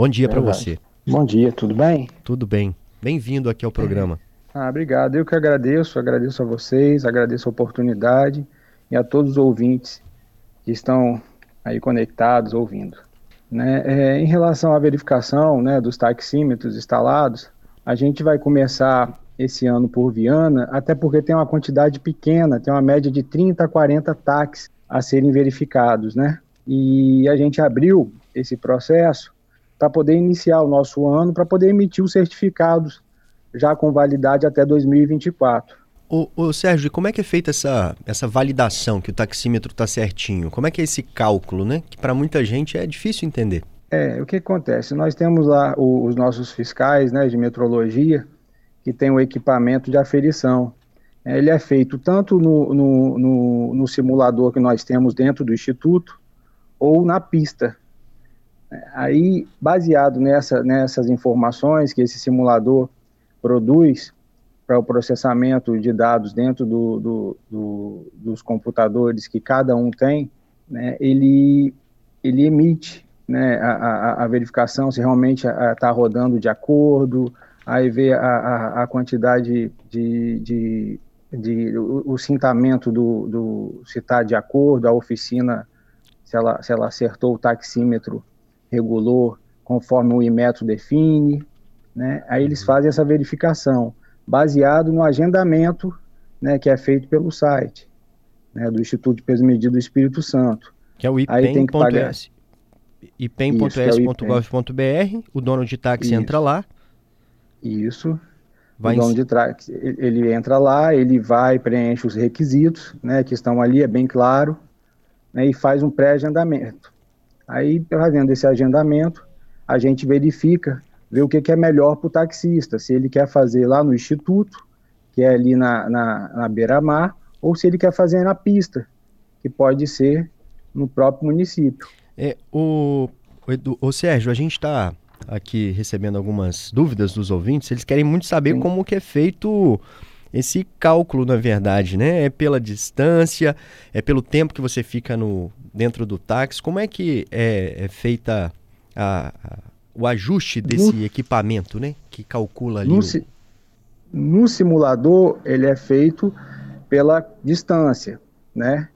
Bom dia para você. Bom dia, tudo bem? Tudo bem. Bem-vindo aqui ao programa. Ah, obrigado. Eu que agradeço, agradeço a vocês, agradeço a oportunidade e a todos os ouvintes que estão aí conectados, ouvindo. Né? É, em relação à verificação né, dos taxímetros instalados, a gente vai começar esse ano por Viana, até porque tem uma quantidade pequena, tem uma média de 30 a 40 táxis a serem verificados, né? E a gente abriu esse processo para poder iniciar o nosso ano, para poder emitir os certificados já com validade até 2024. Ô, ô Sérgio, como é que é feita essa, essa validação que o taxímetro está certinho? Como é que é esse cálculo, né? Que para muita gente é difícil entender. É, o que acontece? Nós temos lá o, os nossos fiscais né, de metrologia, que tem o equipamento de aferição. É, ele é feito tanto no, no, no, no, simulador que nós temos dentro do Instituto, ou na pista. É, aí, baseado nessa, nessas informações que esse simulador produz para o processamento de dados dentro do, do, do, dos computadores que cada um tem, né, ele, ele emite né, a, a, a verificação se realmente está rodando de acordo, aí vê a, a, a quantidade de, de, de, o, o cintamento do, do se está de acordo, a oficina, se ela, se ela acertou o taxímetro, regulou conforme o Imetro define, né? Aí eles uhum. fazem essa verificação baseado no agendamento, né, que é feito pelo site, né, do Instituto de Peso Medido do Espírito Santo. Que é o IPEM.s. IPEM.s.gov.br, o dono de táxi Isso. entra lá, isso. Vai o dono de táxi, ele entra lá, ele vai, preenche os requisitos, né, que estão ali, é bem claro, né, e faz um pré-agendamento. Aí, fazendo esse agendamento, a gente verifica, vê o que, que é melhor para o taxista, se ele quer fazer lá no instituto, que é ali na, na, na beira-mar, ou se ele quer fazer na pista, que pode ser no próprio município. É, o, o, o Sérgio, a gente está aqui recebendo algumas dúvidas dos ouvintes. Eles querem muito saber Sim. como que é feito esse cálculo, na verdade, né? É pela distância, é pelo tempo que você fica no dentro do táxi. Como é que é, é feita a, a, o ajuste desse no, equipamento, né? Que calcula ali. No, o... no simulador, ele é feito pela distância, né?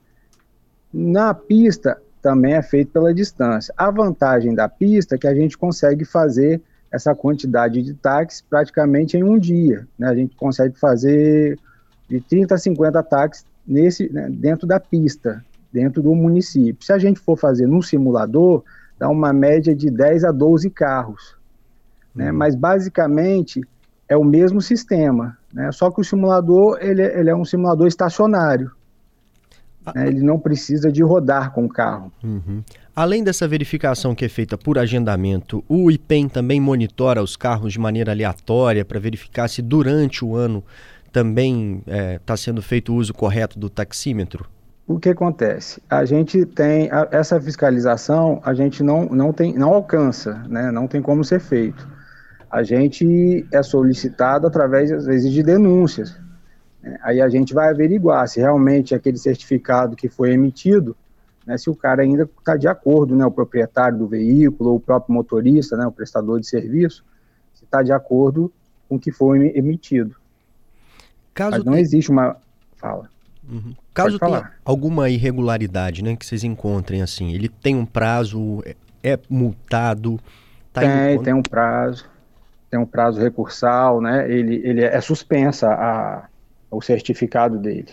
Na pista, também é feito pela distância. A vantagem da pista é que a gente consegue fazer essa quantidade de táxis praticamente em um dia. Né? A gente consegue fazer de 30 a 50 táxis nesse, né, dentro da pista, dentro do município. Se a gente for fazer no simulador, dá uma média de 10 a 12 carros. Né? Hum. Mas basicamente é o mesmo sistema, né? só que o simulador ele, é, ele é um simulador estacionário. Né, ele não precisa de rodar com o carro. Uhum. Além dessa verificação que é feita por agendamento, o IPEM também monitora os carros de maneira aleatória para verificar se durante o ano também está é, tá sendo feito o uso correto do taxímetro? O que acontece? A gente tem a, essa fiscalização, a gente não, não, tem, não alcança, né? não tem como ser feito. A gente é solicitado através, às vezes, de denúncias. Aí a gente vai averiguar se realmente aquele certificado que foi emitido, né, se o cara ainda está de acordo, né, o proprietário do veículo, ou o próprio motorista, né, o prestador de serviço, se está de acordo com o que foi emitido. Caso Mas não tem... existe uma fala. Uhum. Caso tenha alguma irregularidade, né, que vocês encontrem assim, ele tem um prazo, é, é multado? Tá tem, tem um prazo, tem um prazo recursal, né? Ele, ele é suspensa a o certificado dele.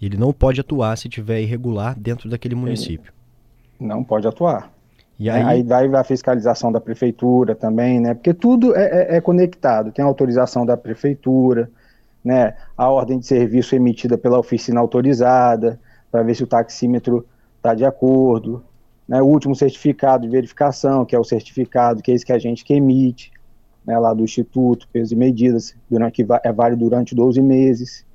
Ele não pode atuar se tiver irregular dentro daquele município. Ele não pode atuar. E aí... aí vai a fiscalização da prefeitura também, né? Porque tudo é, é, é conectado. Tem a autorização da prefeitura, né? A ordem de serviço emitida pela oficina autorizada para ver se o taxímetro está de acordo. Né? O último certificado de verificação, que é o certificado que é esse que a gente que emite, né? Lá do Instituto, peso e medidas, durante, que é válido durante 12 meses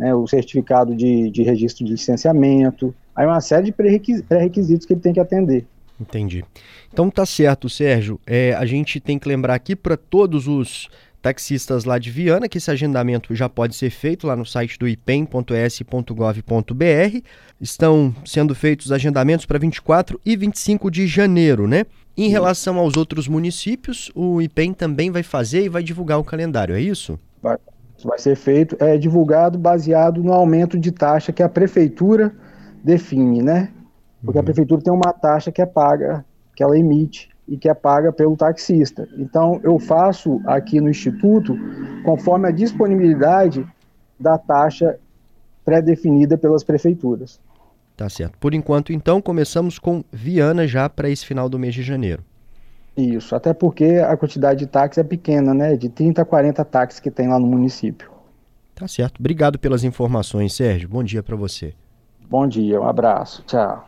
né, o certificado de, de registro de licenciamento, aí uma série de pré-requisitos que ele tem que atender. Entendi. Então tá certo, Sérgio. É, a gente tem que lembrar aqui para todos os taxistas lá de Viana, que esse agendamento já pode ser feito lá no site do ipem.s.gov.br. Estão sendo feitos agendamentos para 24 e 25 de janeiro, né? Em relação aos outros municípios, o IPEM também vai fazer e vai divulgar o calendário, é isso? Vai, vai ser feito, é divulgado baseado no aumento de taxa que a prefeitura define, né? Porque uhum. a prefeitura tem uma taxa que é paga, que ela emite e que é paga pelo taxista. Então, eu faço aqui no Instituto conforme a disponibilidade da taxa pré-definida pelas prefeituras. Tá certo. Por enquanto, então, começamos com Viana já para esse final do mês de janeiro. Isso, até porque a quantidade de táxis é pequena, né? De 30 a 40 táxis que tem lá no município. Tá certo. Obrigado pelas informações, Sérgio. Bom dia para você. Bom dia, um abraço. Tchau.